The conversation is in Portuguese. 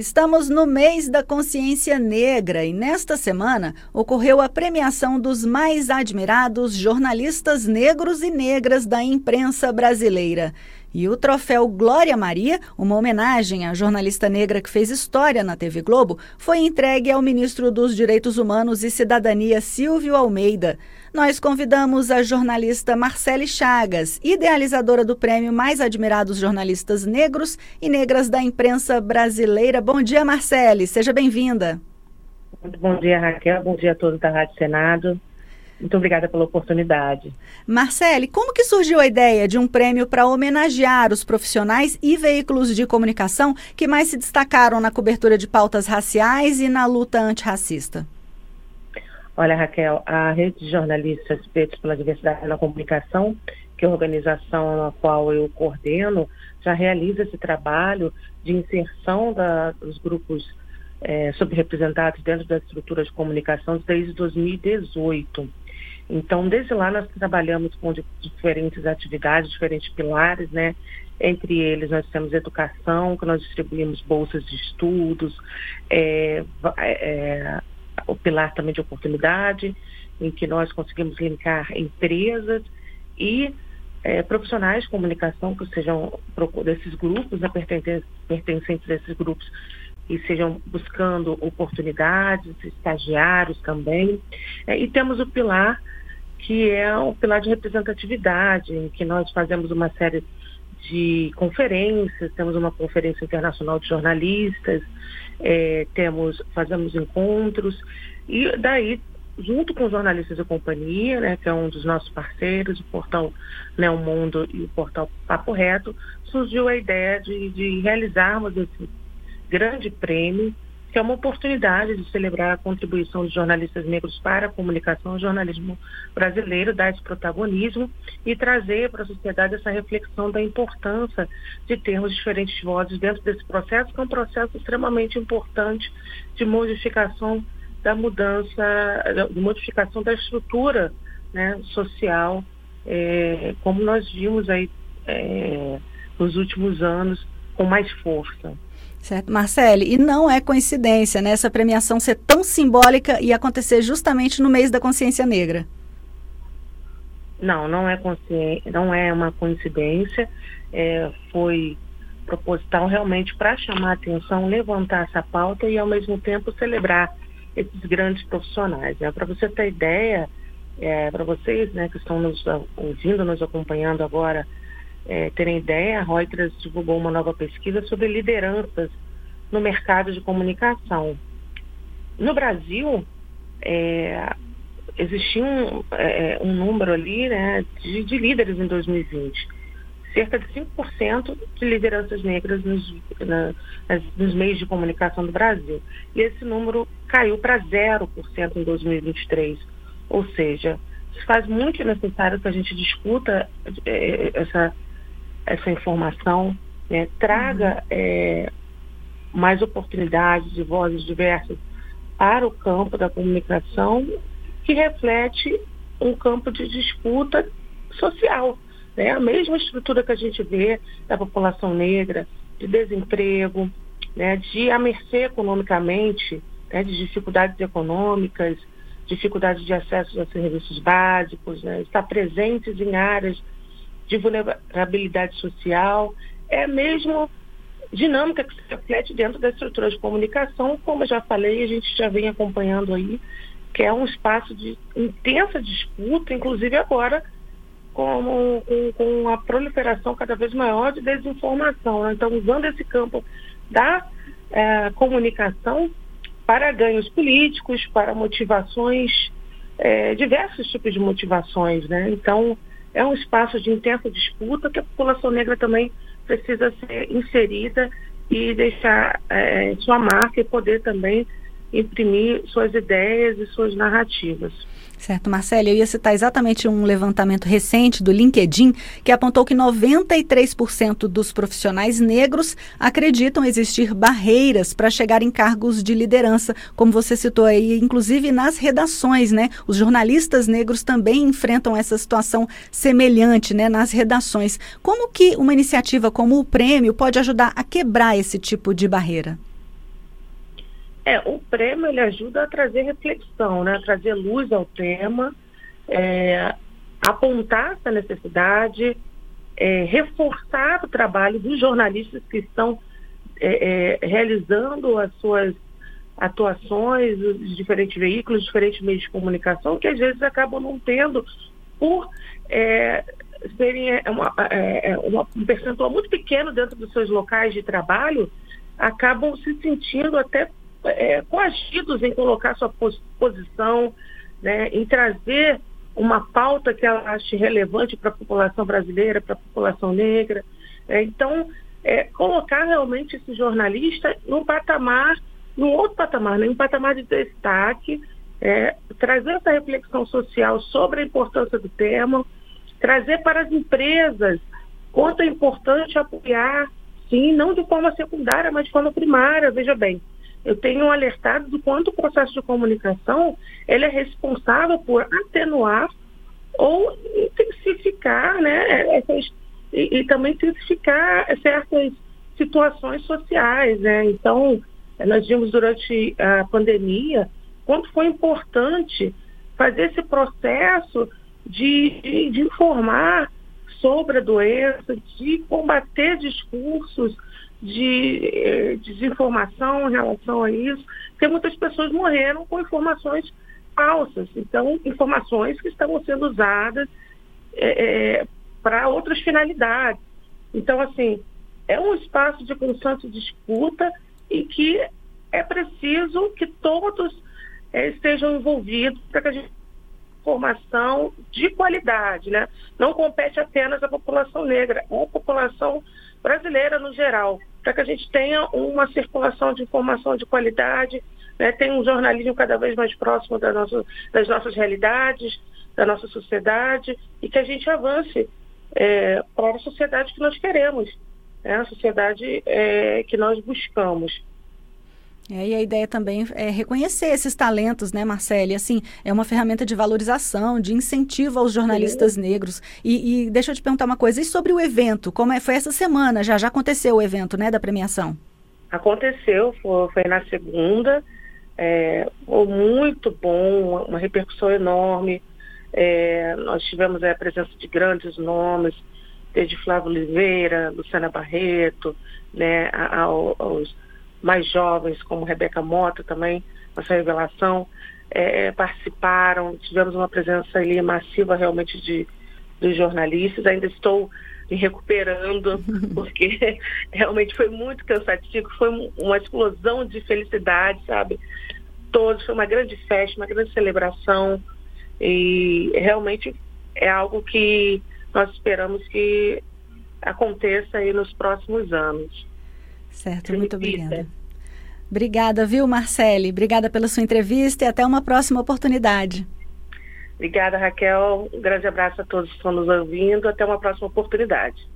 Estamos no mês da consciência negra e nesta semana ocorreu a premiação dos mais admirados jornalistas negros e negras da imprensa brasileira. E o troféu Glória Maria, uma homenagem à jornalista negra que fez história na TV Globo, foi entregue ao ministro dos Direitos Humanos e Cidadania, Silvio Almeida. Nós convidamos a jornalista Marcele Chagas, idealizadora do prêmio Mais Admirados Jornalistas Negros e Negras da Imprensa Brasileira. Bom dia, Marcele. Seja bem-vinda. Bom dia, Raquel. Bom dia a todos da Rádio Senado. Muito obrigada pela oportunidade. Marcele, como que surgiu a ideia de um prêmio para homenagear os profissionais e veículos de comunicação que mais se destacaram na cobertura de pautas raciais e na luta antirracista? Olha, Raquel, a rede de jornalistas pela diversidade na comunicação, que é a organização a qual eu coordeno, já realiza esse trabalho de inserção da, dos grupos é, subrepresentados dentro da estrutura de comunicação desde 2018. Então, desde lá nós trabalhamos com diferentes atividades, diferentes pilares, né? Entre eles nós temos educação, que nós distribuímos bolsas de estudos, é, é, o pilar também de oportunidade, em que nós conseguimos linkar empresas e é, profissionais de comunicação que sejam desses grupos, né, pertencentes a esses grupos, e sejam buscando oportunidades, estagiários também. É, e temos o pilar que é um pilar de representatividade, em que nós fazemos uma série de conferências, temos uma conferência internacional de jornalistas, é, temos, fazemos encontros, e daí, junto com os jornalistas da companhia, né, que é um dos nossos parceiros, o portal Né o Mundo e o portal Papo Reto, surgiu a ideia de, de realizarmos esse grande prêmio que é uma oportunidade de celebrar a contribuição de jornalistas negros para a comunicação e jornalismo brasileiro, dar esse protagonismo e trazer para a sociedade essa reflexão da importância de termos diferentes vozes dentro desse processo, que é um processo extremamente importante de modificação da mudança, de modificação da estrutura né, social, é, como nós vimos aí é, nos últimos anos, com mais força. Certo, Marcele, e não é coincidência né, essa premiação ser tão simbólica e acontecer justamente no mês da consciência negra. Não, não é, não é uma coincidência. É, foi proposital realmente para chamar atenção, levantar essa pauta e ao mesmo tempo celebrar esses grandes profissionais. Né? Para você ter ideia, é, para vocês né, que estão nos ouvindo, nos acompanhando agora é, terem ideia, a Reuters divulgou uma nova pesquisa sobre lideranças no mercado de comunicação. No Brasil, é, existia um, é, um, número ali né, de, de, líderes em 2020. Cerca de 5% de lideranças negras nos, na, nos meios de comunicação do Brasil. E esse número caiu para 0% em 2023. Ou seja, se faz muito necessário que a gente discuta é, essa essa informação, né, traga uhum. é, mais oportunidades de vozes diversas para o campo da comunicação, que reflete um campo de disputa social. Né? A mesma estrutura que a gente vê da população negra, de desemprego, né, de a mercê economicamente, né, de dificuldades econômicas, dificuldades de acesso a serviços básicos, né, estar presentes em áreas de vulnerabilidade social, é mesmo dinâmica que se reflete dentro da estrutura de comunicação, como eu já falei, a gente já vem acompanhando aí, que é um espaço de intensa disputa, inclusive agora com, com, com a proliferação cada vez maior de desinformação. Né? Então, usando esse campo da é, comunicação para ganhos políticos, para motivações, é, diversos tipos de motivações. Né? Então, é um espaço de intensa disputa que a população negra também precisa ser inserida e deixar é, sua marca e poder também imprimir suas ideias e suas narrativas. Certo, Marcelo, eu ia citar exatamente um levantamento recente do LinkedIn que apontou que 93% dos profissionais negros acreditam existir barreiras para chegar em cargos de liderança, como você citou aí, inclusive nas redações, né? Os jornalistas negros também enfrentam essa situação semelhante, né, nas redações. Como que uma iniciativa como o prêmio pode ajudar a quebrar esse tipo de barreira? É, o prêmio ele ajuda a trazer reflexão, né? A trazer luz ao tema, é, apontar essa necessidade, é, reforçar o trabalho dos jornalistas que estão é, é realizando as suas atuações, os diferentes veículos, diferentes meios de comunicação, que às vezes acabam não tendo por é, serem é, uma, uma, um percentual muito pequeno dentro dos seus locais de trabalho, acabam se sentindo até é, coagidos em colocar sua posição, né, em trazer uma pauta que ela ache relevante para a população brasileira, para a população negra. É, então, é, colocar realmente esse jornalista num patamar, num outro patamar, num patamar de destaque, é, trazer essa reflexão social sobre a importância do tema, trazer para as empresas quanto é importante apoiar, sim, não de forma secundária, mas de forma primária, veja bem eu tenho alertado do quanto o processo de comunicação ele é responsável por atenuar ou intensificar, né, essas, e, e também intensificar certas situações sociais, né? Então, nós vimos durante a pandemia quanto foi importante fazer esse processo de, de, de informar sobre a doença, de combater discursos de eh, desinformação em relação a isso, porque muitas pessoas morreram com informações falsas, então informações que estavam sendo usadas eh, eh, para outras finalidades. Então, assim, é um espaço de constante disputa e que é preciso que todos estejam envolvidos para que a gente formação de qualidade, né? Não compete apenas à população negra, é a população brasileira no geral para que a gente tenha uma circulação de informação de qualidade, né, tenha um jornalismo cada vez mais próximo da nossa, das nossas realidades, da nossa sociedade, e que a gente avance é, para a sociedade que nós queremos, né, a sociedade é, que nós buscamos. É, e a ideia também é reconhecer esses talentos, né, Marcele? Assim, é uma ferramenta de valorização, de incentivo aos jornalistas Sim. negros. E, e, deixa eu te perguntar uma coisa, e sobre o evento? Como é, foi essa semana? Já já aconteceu o evento, né, da premiação? Aconteceu, foi, foi na segunda. É, foi muito bom, uma repercussão enorme. É, nós tivemos a presença de grandes nomes, desde Flávio Oliveira, Luciana Barreto, né, aos mais jovens, como Rebeca Mota também, nossa revelação, é, participaram, tivemos uma presença ali massiva realmente de, de jornalistas, ainda estou me recuperando, porque realmente foi muito cansativo, foi uma explosão de felicidade, sabe? Todos, foi uma grande festa, uma grande celebração, e realmente é algo que nós esperamos que aconteça aí nos próximos anos. Certo, muito obrigada. Obrigada, viu, Marcele? Obrigada pela sua entrevista e até uma próxima oportunidade. Obrigada, Raquel. Um grande abraço a todos que estão nos ouvindo. Até uma próxima oportunidade.